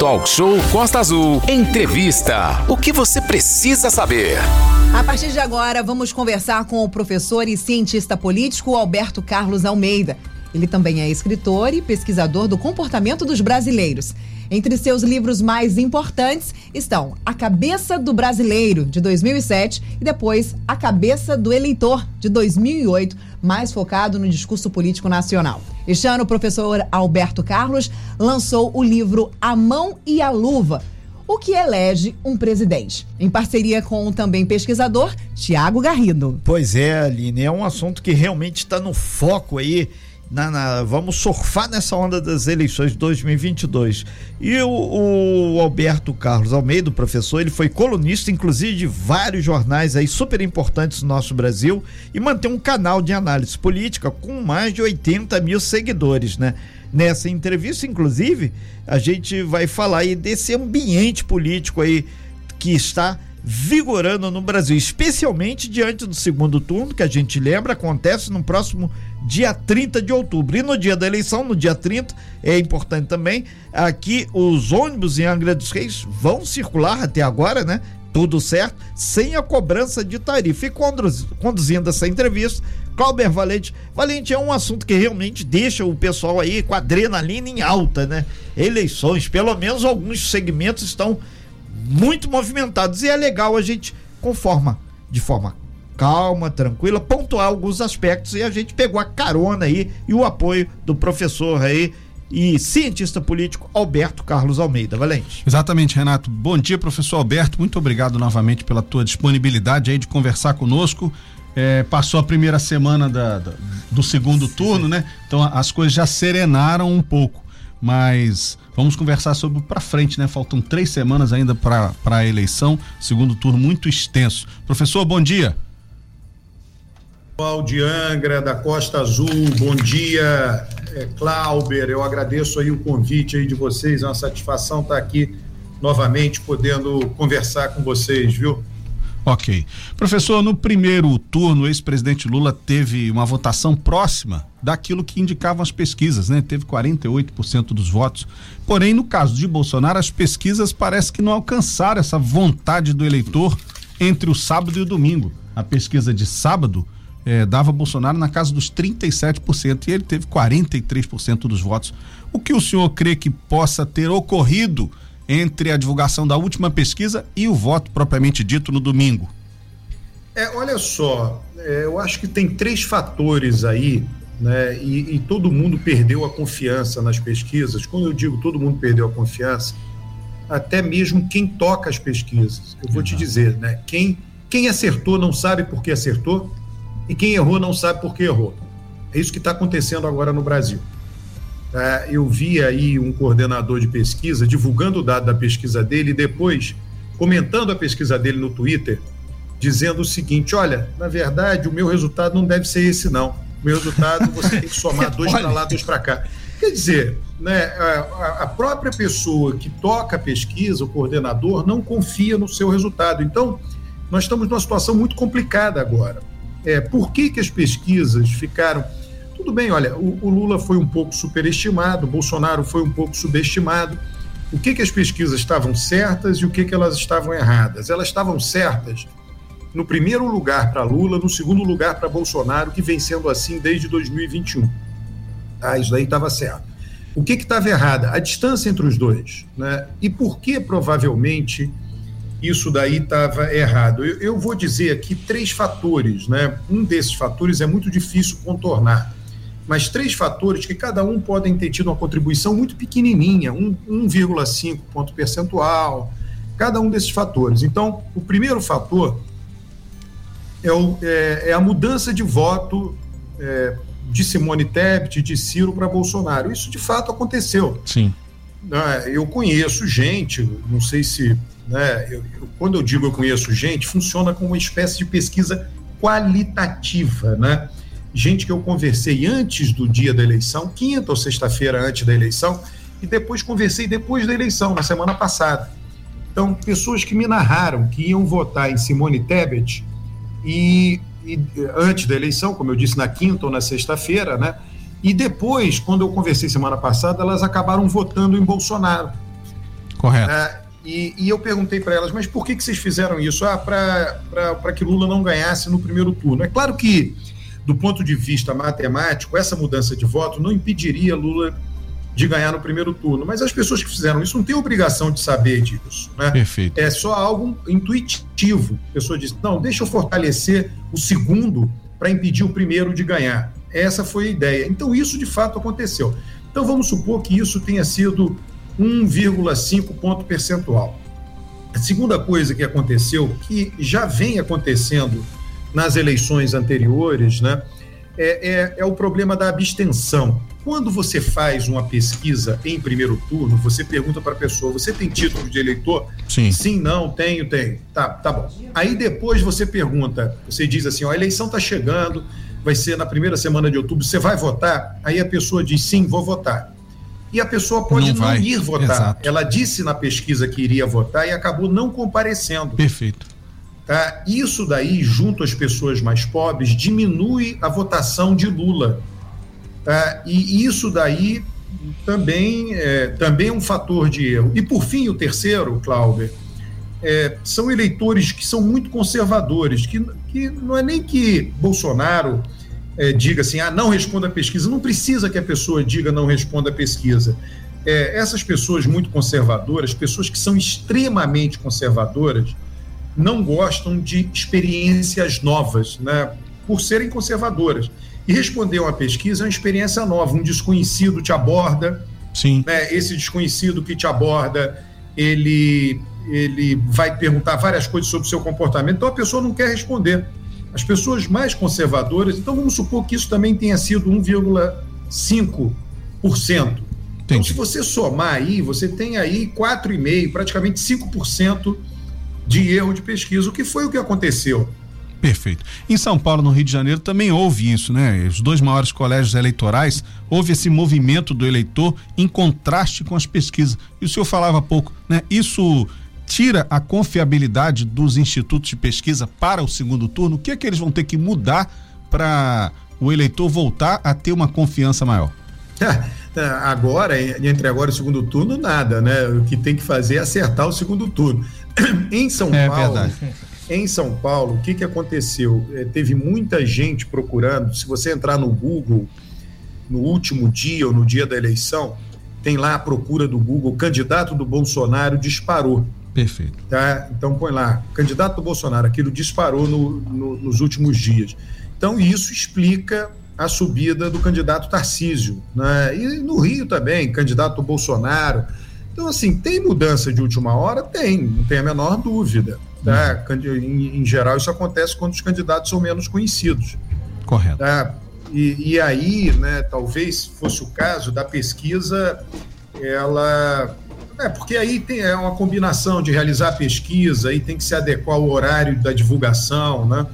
Talk Show Costa Azul. Entrevista. O que você precisa saber? A partir de agora, vamos conversar com o professor e cientista político Alberto Carlos Almeida. Ele também é escritor e pesquisador do comportamento dos brasileiros. Entre seus livros mais importantes estão A Cabeça do Brasileiro, de 2007, e depois A Cabeça do Eleitor, de 2008, mais focado no discurso político nacional. Este ano, o professor Alberto Carlos lançou o livro A Mão e a Luva. O que elege um presidente? Em parceria com o também pesquisador Tiago Garrido. Pois é, Aline, é um assunto que realmente está no foco aí na, na, vamos surfar nessa onda das eleições de 2022. E o, o, Alberto Carlos Almeida, professor, ele foi colunista, inclusive, de vários jornais aí super importantes no nosso Brasil e mantém um canal de análise política com mais de 80 mil seguidores, né? Nessa entrevista, inclusive, a gente vai falar aí desse ambiente político aí que está vigorando no Brasil, especialmente diante do segundo turno, que a gente lembra, acontece no próximo dia 30 de outubro. E no dia da eleição, no dia 30, é importante também, aqui os ônibus em Angra dos Reis vão circular até agora, né? Tudo certo, sem a cobrança de tarifa. E conduzindo essa entrevista, Clauber Valente. Valente é um assunto que realmente deixa o pessoal aí com a adrenalina em alta, né? Eleições, pelo menos alguns segmentos estão muito movimentados e é legal a gente conforma de forma calma, tranquila, pontuar alguns aspectos e a gente pegou a carona aí e o apoio do professor aí e cientista político Alberto Carlos Almeida. Valente. Exatamente, Renato. Bom dia, professor Alberto. Muito obrigado novamente pela tua disponibilidade aí de conversar conosco. É, passou a primeira semana da, da, do segundo turno, né? Então as coisas já serenaram um pouco, mas vamos conversar sobre para frente, né? Faltam três semanas ainda para a eleição, segundo turno muito extenso. Professor, bom dia. Pessoal de Angra, da Costa Azul, bom dia, é, Clauber, eu agradeço aí o convite aí de vocês, é uma satisfação estar aqui novamente podendo conversar com vocês, viu? Ok. Professor, no primeiro turno, o ex-presidente Lula teve uma votação próxima daquilo que indicavam as pesquisas, né? Teve 48% dos votos. Porém, no caso de Bolsonaro, as pesquisas parece que não alcançaram essa vontade do eleitor entre o sábado e o domingo. A pesquisa de sábado é, dava Bolsonaro na casa dos 37% e ele teve 43% dos votos. O que o senhor crê que possa ter ocorrido entre a divulgação da última pesquisa e o voto propriamente dito no domingo? É, olha só, é, eu acho que tem três fatores aí, né? E, e, todo mundo perdeu a confiança nas pesquisas. Quando eu digo todo mundo perdeu a confiança, até mesmo quem toca as pesquisas. Eu vou te dizer, né? Quem, quem acertou não sabe por que acertou e quem errou não sabe por que errou. É isso que está acontecendo agora no Brasil. É, eu vi aí um coordenador de pesquisa divulgando o dado da pesquisa dele e depois comentando a pesquisa dele no Twitter, dizendo o seguinte: olha, na verdade, o meu resultado não deve ser esse, não. O meu resultado você tem que somar dois para lá, dois para cá. Quer dizer, né, a, a, própria pessoa que toca a pesquisa, o coordenador, não confia no seu resultado. Então, nós estamos numa situação muito complicada agora. É, por que, que as pesquisas ficaram. Tudo bem, olha, o, o Lula foi um pouco superestimado, o Bolsonaro foi um pouco subestimado. O que, que as pesquisas estavam certas e o que, que elas estavam erradas? Elas estavam certas no primeiro lugar para Lula, no segundo lugar para Bolsonaro, que vem sendo assim desde 2021. Ah, isso daí estava certo. O que estava errado? A distância entre os dois. Né? E por que provavelmente isso daí estava errado. Eu, eu, vou dizer aqui três fatores, né? Um desses fatores é muito difícil contornar, mas três fatores que cada um podem ter tido uma contribuição muito pequenininha, 1,5 ponto percentual, cada um desses fatores. Então, o primeiro fator é, o, é, é a mudança de voto é, de Simone Tebet, de Ciro para Bolsonaro. Isso de fato aconteceu. Sim. É, eu conheço gente, não sei se né? Eu, eu, quando eu digo eu conheço gente, funciona como uma espécie de pesquisa qualitativa, né? Gente que eu conversei antes do dia da eleição, quinta ou sexta-feira antes da eleição, e depois conversei depois da eleição, na semana passada. Então, pessoas que me narraram que iam votar em Simone Tebet e, e antes da eleição, como eu disse, na quinta ou na sexta-feira, né? E depois, quando eu conversei semana passada, elas acabaram votando em Bolsonaro. Correto. Ah, e, e, eu perguntei para elas, mas por que, que vocês fizeram isso? Ah, para que Lula não ganhasse no primeiro turno. É claro que, do ponto de vista matemático, essa mudança de voto não impediria Lula de ganhar no primeiro turno. Mas as pessoas que fizeram isso não têm obrigação de saber disso. Né? Perfeito. É só algo intuitivo. A pessoa diz: não, deixa eu fortalecer o segundo para impedir o primeiro de ganhar. Essa foi a ideia. Então, isso de fato aconteceu. Então, vamos supor que isso tenha sido 1,5 ponto percentual. A segunda coisa que aconteceu, que já vem acontecendo nas eleições anteriores, né, é, é, é o problema da abstenção. Quando você faz uma pesquisa em primeiro turno, você pergunta para a pessoa: você tem título de eleitor? Sim. Sim, não, tenho, tenho. Tá, tá bom. Aí depois você pergunta, você diz assim: ó, a eleição está chegando, vai ser na primeira semana de outubro, você vai votar? Aí a pessoa diz: sim, vou votar. E a pessoa pode não, não ir votar. Exato. Ela disse na pesquisa que iria votar e acabou não comparecendo. Perfeito. Tá? Isso daí, junto às pessoas mais pobres, diminui a votação de Lula. Tá? E isso daí também é, também é um fator de erro. E por fim, o terceiro, Cláudio, é, são eleitores que são muito conservadores, que, que não é nem que Bolsonaro é, diga assim, ah, não responda a pesquisa. Não precisa que a pessoa diga não responda a pesquisa. É, essas pessoas muito conservadoras, pessoas que são extremamente conservadoras, não gostam de experiências novas, né? Por serem conservadoras. E responder uma pesquisa é uma experiência nova, um desconhecido te aborda. Sim. Né? Esse desconhecido que te aborda, ele, ele vai perguntar várias coisas sobre o seu comportamento, então a pessoa não quer responder. As pessoas mais conservadoras, então vamos supor que isso também tenha sido 1,5%. Então, se você somar aí, você tem aí 4,5%, praticamente 5% de erro de pesquisa, o que foi o que aconteceu. Perfeito. Em São Paulo, no Rio de Janeiro, também houve isso, né? Os dois maiores colégios eleitorais, houve esse movimento do eleitor em contraste com as pesquisas. E o senhor falava há pouco, né? Isso tira a confiabilidade dos institutos de pesquisa para o segundo turno. O que é que eles vão ter que mudar para o eleitor voltar a ter uma confiança maior? É, agora, entre agora e o segundo turno, nada, né? O que tem que fazer é acertar o segundo turno. em São é, Paulo, verdade. em São Paulo, o que, que aconteceu? É, teve muita gente procurando. Se você entrar no Google no último dia ou no dia da eleição, tem lá a procura do Google, candidato do Bolsonaro disparou. Perfeito. Tá? Então põe lá, candidato do Bolsonaro, aquilo disparou no, no, nos últimos dias. Então isso explica a subida do candidato Tarcísio. Né? E no Rio também, candidato do Bolsonaro. Então, assim, tem mudança de última hora? Tem, não tem a menor dúvida. Tá? Em, em, geral, isso acontece quando os candidatos são menos conhecidos. Correto. Tá? E, e aí, né, talvez fosse o caso da pesquisa, ela. É, porque aí tem, é uma combinação de realizar a pesquisa e tem que se adequar ao horário da divulgação, né?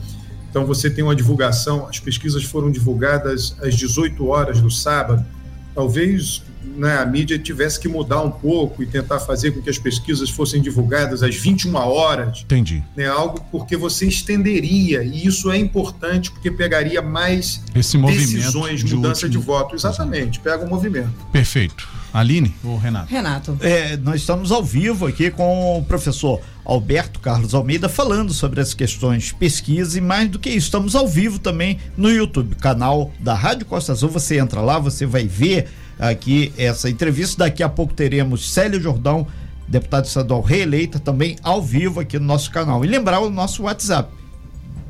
Então você tem uma divulgação, as pesquisas foram divulgadas às 18 horas do sábado. Talvez né, a mídia tivesse que mudar um pouco e tentar fazer com que as pesquisas fossem divulgadas às 21 horas. Entendi. Né, algo porque você estenderia, e isso é importante porque pegaria mais Esse decisões, de mudança de voto. Exatamente, pega o movimento. Perfeito. Aline ou Renato? Renato. É, nós estamos ao vivo aqui com o professor Alberto Carlos Almeida falando sobre as questões pesquisa e mais do que isso, estamos ao vivo também no YouTube, canal da Rádio Costa Azul. Você entra lá, você vai ver aqui essa entrevista. Daqui a pouco teremos Célio Jordão, deputado estadual reeleita, também ao vivo aqui no nosso canal. E lembrar o nosso WhatsApp: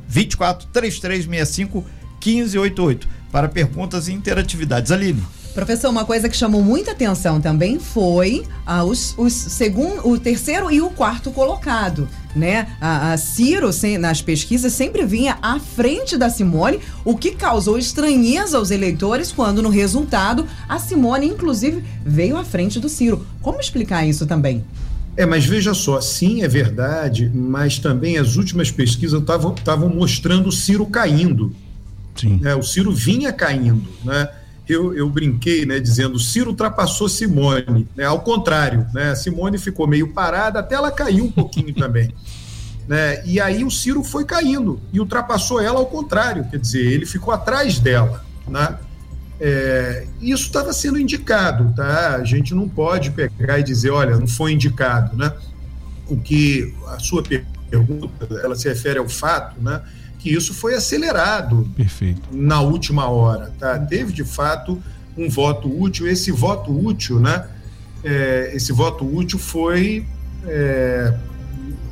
24 3365 1588 para perguntas e interatividades. Aline. Professor, uma coisa que chamou muita atenção também foi ah, os, os segundo, o terceiro e o quarto colocado, né? A, a Ciro sem, nas pesquisas sempre vinha à frente da Simone, o que causou estranheza aos eleitores quando no resultado a Simone inclusive veio à frente do Ciro. Como explicar isso também? É, mas veja só, sim, é verdade, mas também as últimas pesquisas estavam mostrando o Ciro caindo. Sim. É, o Ciro vinha caindo, né? Eu, eu brinquei, né, dizendo Ciro ultrapassou Simone, né, ao contrário, né, Simone ficou meio parada, até ela caiu um pouquinho também. Né, e aí o Ciro foi caindo e ultrapassou ela ao contrário, quer dizer, ele ficou atrás dela, né? É, isso estava sendo indicado, tá? A gente não pode pegar e dizer, olha, não foi indicado, né? O que a sua pergunta, ela se refere ao fato, né? Que isso foi acelerado Perfeito. na última hora, tá? Teve de fato um voto útil. Esse voto útil, né? É, esse voto útil foi é,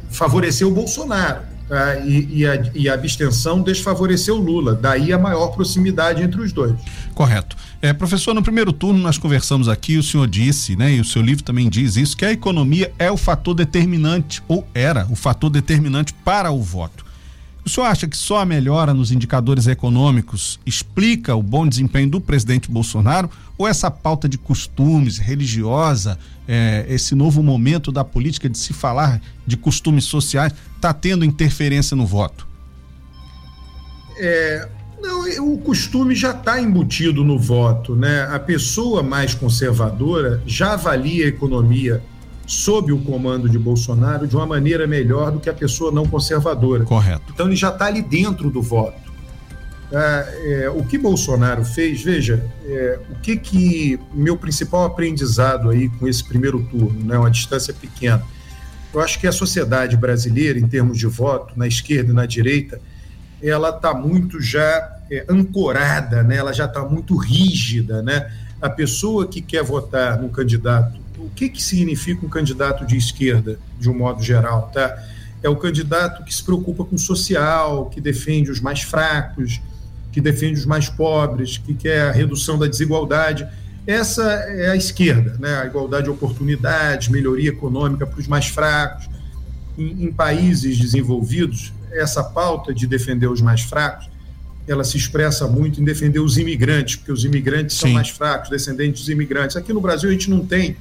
favorecer o Bolsonaro. Tá? E, e, a, e, a, abstenção desfavoreceu Lula. Daí a maior proximidade entre os dois. Correto. É, professor, no primeiro turno nós conversamos aqui, o senhor disse, né, e o seu livro também diz isso, que a economia é o fator determinante, ou era o fator determinante para o voto. O senhor acha que só a melhora nos indicadores econômicos explica o bom desempenho do presidente Bolsonaro? Ou essa pauta de costumes religiosa, é, esse novo momento da política de se falar de costumes sociais, está tendo interferência no voto? É, não, o costume já está embutido no voto, né? A pessoa mais conservadora já avalia a economia sob o comando de Bolsonaro de uma maneira melhor do que a pessoa não conservadora. Correto. Então ele já está ali dentro do voto. É, é, o que Bolsonaro fez, veja, é, o que que meu principal aprendizado aí com esse primeiro turno, né, uma distância pequena, eu acho que a sociedade brasileira, em termos de voto, na esquerda e na direita, ela está muito já é, ancorada, né, ela já está muito rígida, né? A pessoa que quer votar num candidato o que, que significa um candidato de esquerda, de um modo geral, tá? É o candidato que se preocupa com o social, que defende os mais fracos, que defende os mais pobres, que quer a redução da desigualdade. Essa é a esquerda, né? A igualdade de oportunidades, melhoria econômica para os mais fracos. Em, em países desenvolvidos, essa pauta de defender os mais fracos ela se expressa muito em defender os imigrantes, porque os imigrantes Sim. são mais fracos, descendentes dos imigrantes. Aqui no Brasil a gente não tem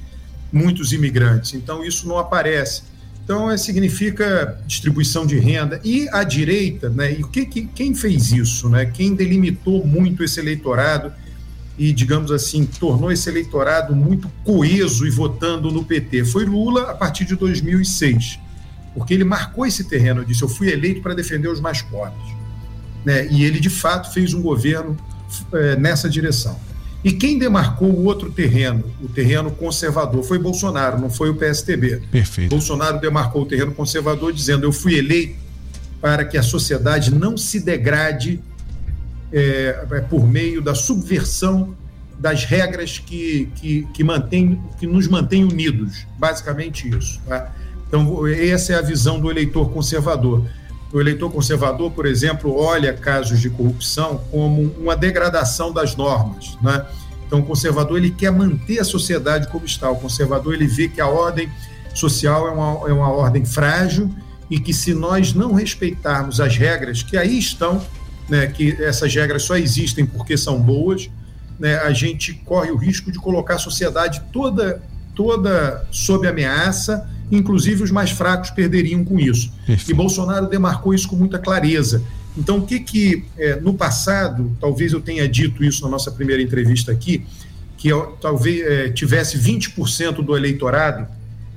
muitos imigrantes. Então, isso não aparece. Então, é, significa distribuição de renda. E a direita, né, e que, que, quem fez isso? Né, quem delimitou muito esse eleitorado e, digamos assim, tornou esse eleitorado muito coeso e votando no PT? Foi Lula a partir de 2006. Porque ele marcou esse terreno, disse: eu fui eleito para defender os mais pobres. Né, e ele, de fato, fez um governo é, nessa direção. E quem demarcou o outro terreno, o terreno conservador, foi Bolsonaro, não foi o PSTB. Perfeito. Bolsonaro demarcou o terreno conservador dizendo: eu fui eleito para que a sociedade não se degrade é, é por meio da subversão das regras que, que, que, mantém, que nos mantém unidos. Basicamente isso. Tá? Então, essa é a visão do eleitor conservador. O eleitor conservador, por exemplo, olha casos de corrupção como uma degradação das normas, né? Então, o conservador ele quer manter a sociedade como está. O conservador ele vê que a ordem social é uma, é uma ordem frágil e que se nós não respeitarmos as regras que aí estão, né, que essas regras só existem porque são boas, né, a gente corre o risco de colocar a sociedade toda toda sob ameaça inclusive os mais fracos perderiam com isso. Perfeito. E Bolsonaro demarcou isso com muita clareza. Então, o que que é, no passado, talvez eu tenha dito isso na nossa primeira entrevista aqui, que eu, talvez é, tivesse 20% do eleitorado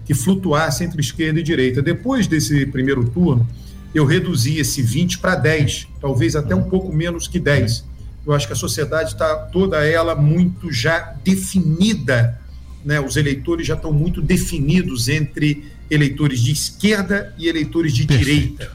que flutuasse entre esquerda e direita. Depois desse primeiro turno, eu reduzi esse 20 para 10, talvez até um pouco menos que 10. Eu acho que a sociedade está toda ela muito já definida né, os eleitores já estão muito definidos entre eleitores de esquerda e eleitores de Perfeito. direita.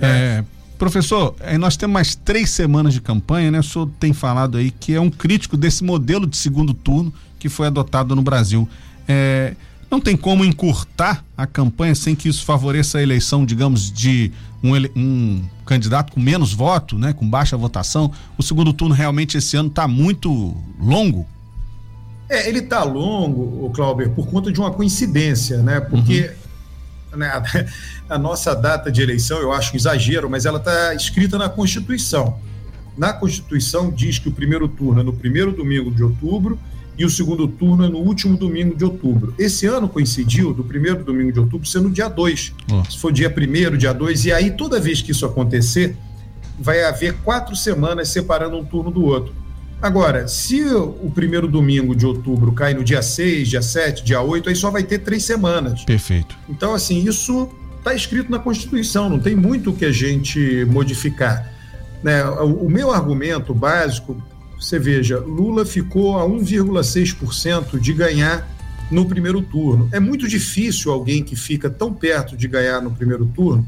É, professor, nós temos mais três semanas de campanha, né? O senhor tem falado aí que é um crítico desse modelo de segundo turno que foi adotado no Brasil. É, não tem como encurtar a campanha sem que isso favoreça a eleição, digamos, de um, um candidato com menos voto, né, com baixa votação. O segundo turno realmente esse ano está muito longo. É, ele está longo, o Clauber, por conta de uma coincidência, né? Porque uhum. né, a, a, nossa data de eleição, eu acho um exagero, mas ela está escrita na Constituição. Na Constituição diz que o primeiro turno é no primeiro domingo de outubro e o segundo turno é no último domingo de outubro. Esse ano coincidiu do primeiro domingo de outubro ser no dia 2. Oh. Se for dia 1 dia 2, e aí toda vez que isso acontecer, vai haver quatro semanas separando um turno do outro. Agora, se o primeiro domingo de outubro cai no dia 6, dia 7, dia 8, aí só vai ter três semanas. Perfeito. Então, assim, isso está escrito na Constituição, não tem muito o que a gente modificar. Né? O, meu argumento básico você veja, Lula ficou a 1,6% de ganhar no primeiro turno. É muito difícil alguém que fica tão perto de ganhar no primeiro turno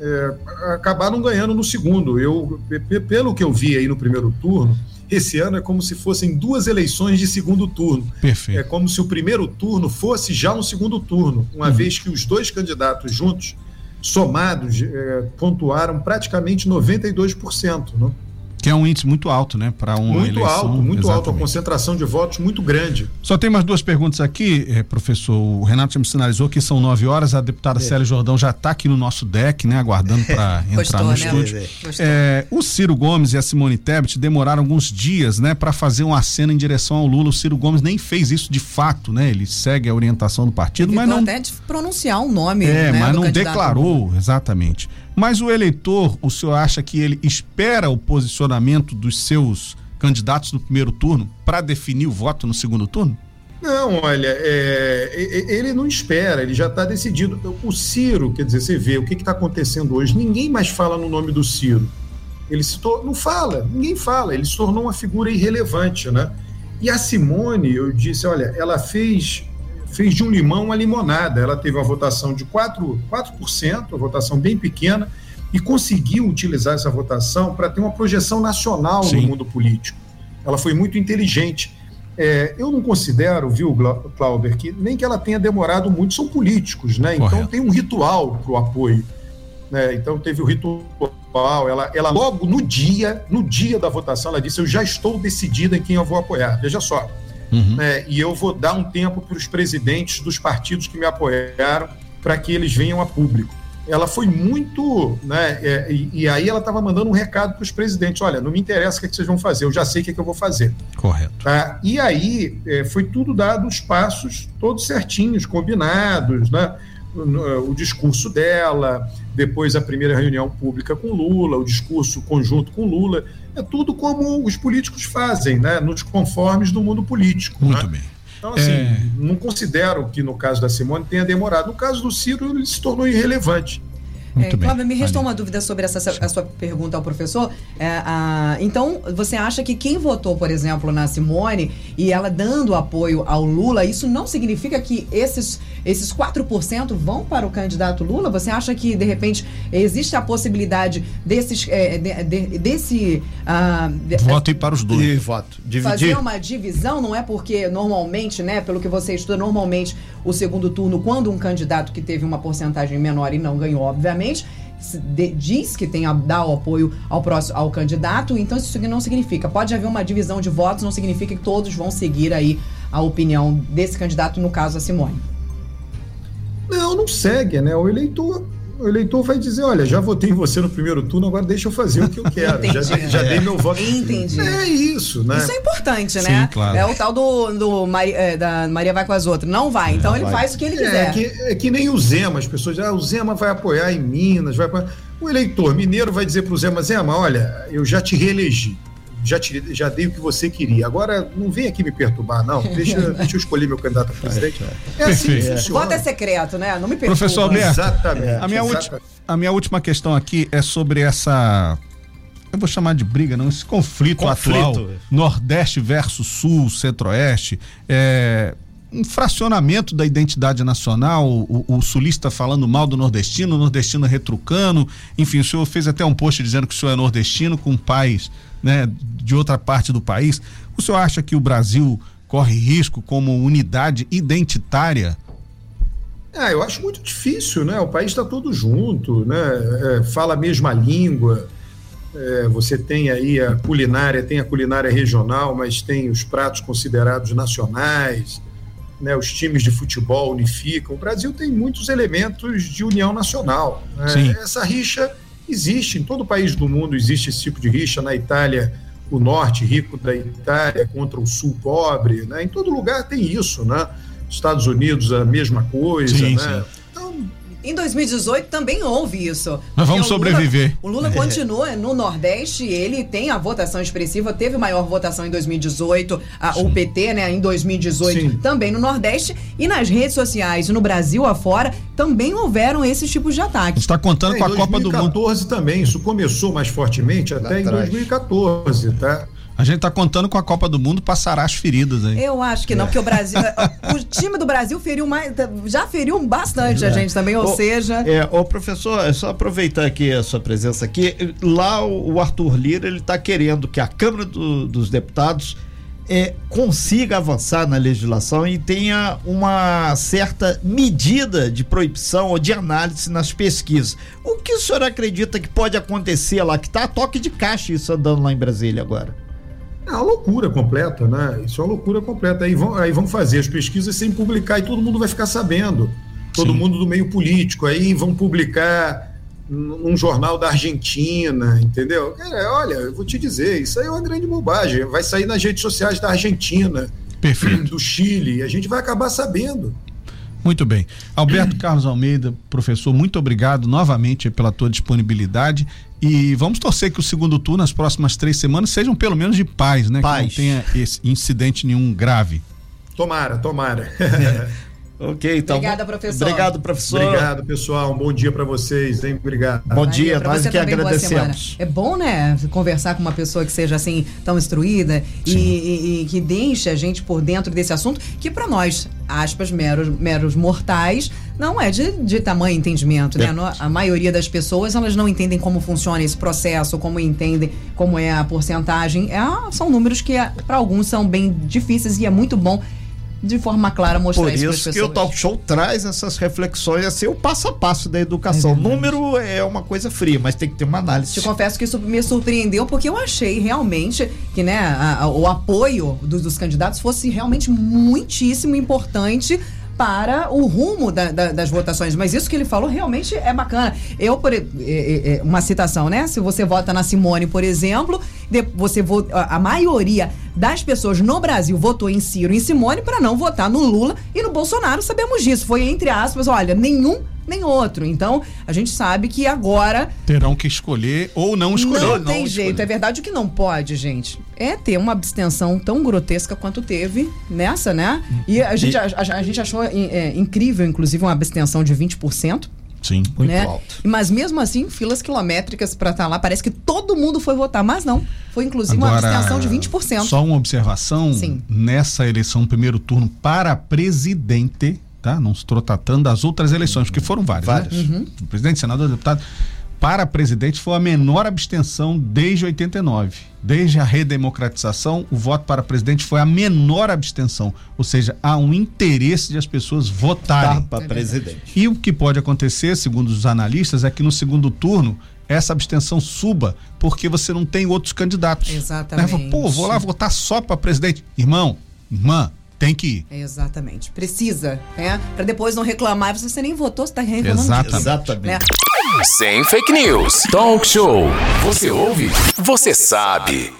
é, acabar não ganhando no segundo. Eu, pelo que eu vi aí no primeiro turno, esse ano é como se fossem duas eleições de segundo turno. Perfeito. É como se o primeiro turno fosse já um segundo turno, uma uhum. vez que os dois candidatos juntos, somados, é, pontuaram praticamente 92%. Não? Que é um índice muito alto, né? Para uma muito eleição. alto, muito Exatamente. alto, a concentração de votos muito grande. Só tem mais duas perguntas aqui, eh, professor. O Renato já me sinalizou que são nove horas. A deputada é. Célia Jordão já está aqui no nosso deck, né? Aguardando para entrar Gostou, no né? estúdio. É, o Ciro Gomes e a Simone Tebet demoraram alguns dias, né? Para fazer uma cena em direção ao Lula. O Ciro Gomes nem fez isso de fato, né? Ele segue a orientação do partido, Evitou mas não. até de pronunciar um nome. É, né, mas não declarou, exatamente. Mas o eleitor, o senhor acha que ele espera o posicionamento dos seus candidatos no primeiro turno para definir o voto no segundo turno? Não, olha, é, ele não espera, ele já está decidido. O Ciro, quer dizer, você vê o que está acontecendo hoje, ninguém mais fala no nome do Ciro. Ele se tor... não fala, ninguém fala, ele se tornou uma figura irrelevante, né? E a Simone, eu disse, olha, ela fez fez de um limão uma limonada. Ela teve uma votação de 4%, 4% uma votação bem pequena, e conseguiu utilizar essa votação para ter uma projeção nacional Sim. no mundo político. Ela foi muito inteligente. É, eu não considero, viu, Clauber, que nem que ela tenha demorado muito, são políticos, né? Então Correto. tem um ritual para o apoio. Né? Então teve o ritual, ela, ela logo no dia, no dia da votação, ela disse: Eu já estou decidida em quem eu vou apoiar. Veja só, Uhum. Né, e eu vou dar um tempo para os presidentes dos partidos que me apoiaram para que eles venham a público. Ela foi muito. Né, é, e, e, aí ela estava mandando um recado para os presidentes: olha, não me interessa o que, é que, vocês vão fazer, eu já sei o que, é que eu vou fazer. Correto. Tá? E aí é, foi tudo dado os passos todos certinhos, combinados, né? o discurso dela, depois a primeira reunião pública com Lula, o discurso conjunto com Lula. É tudo como os políticos fazem, né? nos conformes do mundo político. Muito né? bem. Então, assim, é... não considero que no caso da Simone tenha demorado. No caso do Ciro, ele se tornou irrelevante. Muito é, Cláudia, me restou uma dúvida sobre essa a sua pergunta ao professor. É, a, então, você acha que quem votou, por exemplo, na Simone e ela dando apoio ao Lula, isso não significa que esses, esses 4% vão para o candidato Lula? Você acha que, de repente, existe a possibilidade desses, é, de, de, desse. Uh, de, voto ir para os dois. E voto. Dividir. Fazer uma divisão, não é porque normalmente, né, pelo que você estuda, normalmente o segundo turno, quando um candidato que teve uma porcentagem menor e não ganhou, obviamente diz que tem a dar o apoio ao próximo ao candidato, então isso não significa. Pode haver uma divisão de votos, não significa que todos vão seguir aí a opinião desse candidato, no caso a Simone. Não, não segue, né? O eleitor o eleitor vai dizer, olha, já votei em você no primeiro turno, agora deixa eu fazer o que eu quero. já, já dei meu voto. Entendi. É isso, né? Isso é importante, né? Sim, claro. É o tal do, do Maria, é, da Maria vai com as outras. Não vai, então ele vai. faz o que ele quiser. É que, é que nem o Zema, as pessoas dizem, ah, o Zema vai apoiar em Minas, vai apoiar... O eleitor mineiro vai dizer para o Zema, Zema, olha, eu já te reelegi já, te, já dei o que você queria. Agora, não vem aqui me perturbar, não. Deixa, deixa eu escolher meu candidato a presidente. É, é assim que funciona. Voto é secreto, né? Não me perturba. Professor Alberto, exatamente, a, minha exatamente. Última, a minha última questão aqui é sobre essa eu vou chamar de briga, não, esse conflito, conflito. atual, Nordeste versus Sul, Centro-Oeste, é, um fracionamento da identidade nacional, o, o, sulista falando mal do nordestino, o nordestino retrucando, enfim, o senhor fez até um post dizendo que o senhor é nordestino com pais né, de outra parte do país. O senhor acha que o Brasil corre risco como unidade identitária? Ah, eu acho muito difícil, né? O país está todo junto, né? É, fala a mesma língua. É, você tem aí a culinária, tem a culinária regional, mas tem os pratos considerados nacionais, né? Os times de futebol unificam. O Brasil tem muitos elementos de união nacional. Né? Essa rixa Existe, em todo país do mundo existe esse tipo de rixa. Na Itália, o norte rico da Itália contra o sul pobre, né? Em todo lugar tem isso, né? Estados Unidos a mesma coisa, sim, né? Sim. Em 2018 também houve isso. Nós vamos o sobreviver. o Lula é. continua no Nordeste, ele tem a votação expressiva, teve maior votação em 2018, a, o PT, né, em 2018 Sim. também no Nordeste. E nas redes sociais, no Brasil afora, também houveram esses tipos de ataques. Está contando é, com a Copa do Mundo. 2014 também, isso começou mais fortemente até em 2014, tá? A gente tá contando com a Copa do Mundo para sarar as feridas aí. Eu acho que não, porque o Brasil. o time do Brasil feriu mais. Já feriu bastante a gente também, ou Ô, seja. É, ô professor, é só aproveitar aqui a sua presença aqui. Lá o o Arthur Lira ele está querendo que a Câmara do- dos Deputados é, consiga avançar na legislação e tenha uma certa medida de proibição ou de análise nas pesquisas. O que o senhor acredita que pode acontecer lá? Que está a toque de caixa isso andando lá em Brasília agora. É uma loucura completa, né? Isso é uma loucura completa. Aí vão, aí vão fazer as pesquisas sem publicar e todo mundo vai ficar sabendo. Todo Sim. mundo do meio político. Aí vão publicar num jornal da Argentina, entendeu? Cara, olha, eu vou te dizer, isso aí é uma grande bobagem. Vai sair nas redes sociais da Argentina, Perfeito. do Chile, e a gente vai acabar sabendo. Muito bem. Alberto Carlos Almeida, professor, muito obrigado novamente pela tua disponibilidade. E vamos torcer que o segundo turno, nas próximas três semanas, sejam pelo menos de paz, né? Paz. Que não tenha esse incidente nenhum grave. Tomara, tomara. Ok, então. Obrigada, professor. Obrigado, professor. Obrigado, pessoal. Um bom dia para vocês, hein? Obrigado. Bom dia, pra nós que agradecemos. É bom, né, conversar com uma pessoa que seja assim tão instruída e, e- e que deixe a gente por dentro desse assunto, que para nós, aspas, meros, meros mortais, não é de, de tamanho entendimento, né? É. A maioria das pessoas, elas não entendem como funciona esse processo, como entendem como é a porcentagem. É, são números que para alguns são bem difíceis e é muito bom de forma clara mostrar Por isso para as isso que o talk show traz essas reflexões, assim, o passo a passo da educação. É. Número é uma coisa fria, mas tem que ter uma análise. Te confesso que isso me surpreendeu, porque eu achei realmente que né, a- a- o apoio dos, dos candidatos fosse realmente muitíssimo importante para o rumo da- da- das votações. Mas isso que ele falou realmente é bacana. Eu, por, e- e- uma citação, né? Se você vota na Simone, por exemplo, você vo- a maioria das pessoas no Brasil votou em Ciro e em Simone para não votar no Lula e no Bolsonaro. Sabemos disso. Foi entre aspas, olha, nenhum nem outro. Então, a gente sabe que agora Terão que escolher ou não escolher. não, não tem escolher. jeito, é verdade o que não pode, gente. É ter uma abstenção tão grotesca quanto teve nessa, né? E a gente, a, a- a gente achou é, incrível, inclusive, uma abstenção de 20%. Sim. Muito né? alto. Mas mesmo assim, filas quilométricas pra estar lá, parece que todo mundo foi votar, mas não. Foi inclusive uma abstenção de 20%. Só uma observação: Sim. nessa eleição, primeiro turno para presidente, tá? Não estou tratando das outras eleições, porque foram várias. Várias. Uhum. Né? Presidente, senador, deputado. Para presidente foi a menor abstenção desde 89. Desde a redemocratização, o voto para presidente foi a menor abstenção. Ou seja, há um interesse de as pessoas votarem. Tá para presidente. E o que pode acontecer, segundo os analistas, é que no segundo turno essa abstenção suba, porque você não tem outros candidatos. Exatamente. Né? Pô, vou lá votar só para presidente. Irmão, irmã, tem que ir. Exatamente. Precisa, né? Pra depois não reclamar, você nem votou, você tá reclamando Exatamente. disso, Exatamente. né? Sem fake news. Talk show. Você ouve? Você sabe.